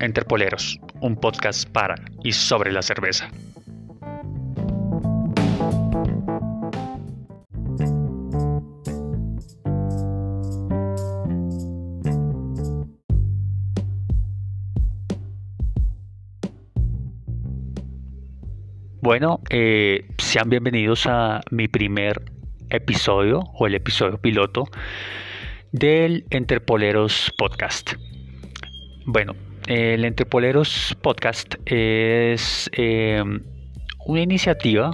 Enterpoleros, un podcast para y sobre la cerveza. Bueno, eh, sean bienvenidos a mi primer episodio o el episodio piloto del Enterpoleros Podcast. Bueno, el Entrepoleros Podcast es em, una iniciativa,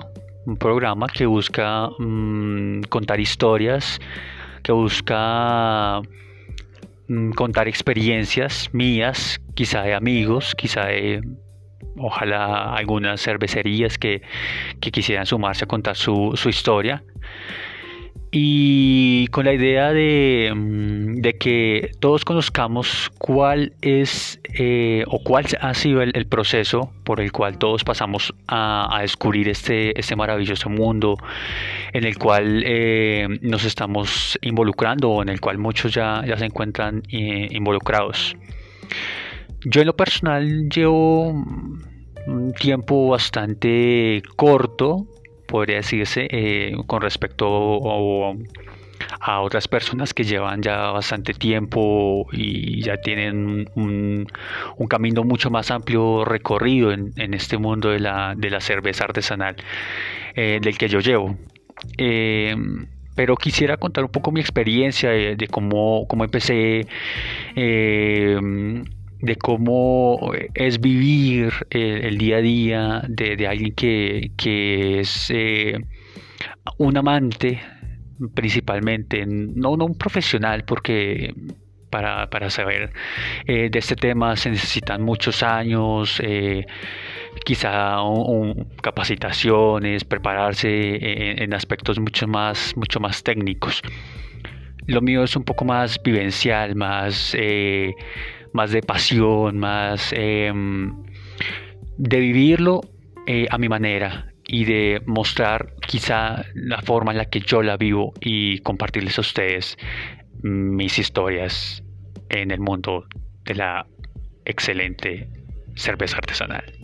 un programa que busca mm, contar historias, que busca mm, contar experiencias mías, quizá de amigos, quizá de ojalá algunas cervecerías que, quisieran sumarse a contar su, su historia y con la idea de, mm, que todos conozcamos cuál es eh, o cuál ha sido el, proceso por el cual todos pasamos a, descubrir este, este, maravilloso mundo en el cual eh, nos estamos involucrando o en el cual muchos ya, ya se encuentran eh, involucrados. Yo en lo personal llevo un tiempo bastante corto podría decirse, eh, con respecto a, otras personas que llevan ya bastante tiempo y ya tienen un, camino mucho más amplio recorrido en, este mundo de la, cerveza artesanal eh, del que yo llevo. Eh, pero quisiera contar un poco mi experiencia de, cómo, cómo, empecé de cómo es vivir el, día a día de, alguien que, es eh, un amante principalmente, no, no un profesional porque para, saber eh, de este tema se necesitan muchos años, eh, quizá capacitaciones, prepararse en, en, aspectos mucho más, mucho más técnicos. Lo mío es un poco más vivencial, más más de pasión, más em, de vivirlo eh, a mi manera y de mostrar quizá la forma en la que yo la vivo y compartirles a ustedes mis historias en el mundo de la excelente cerveza artesanal.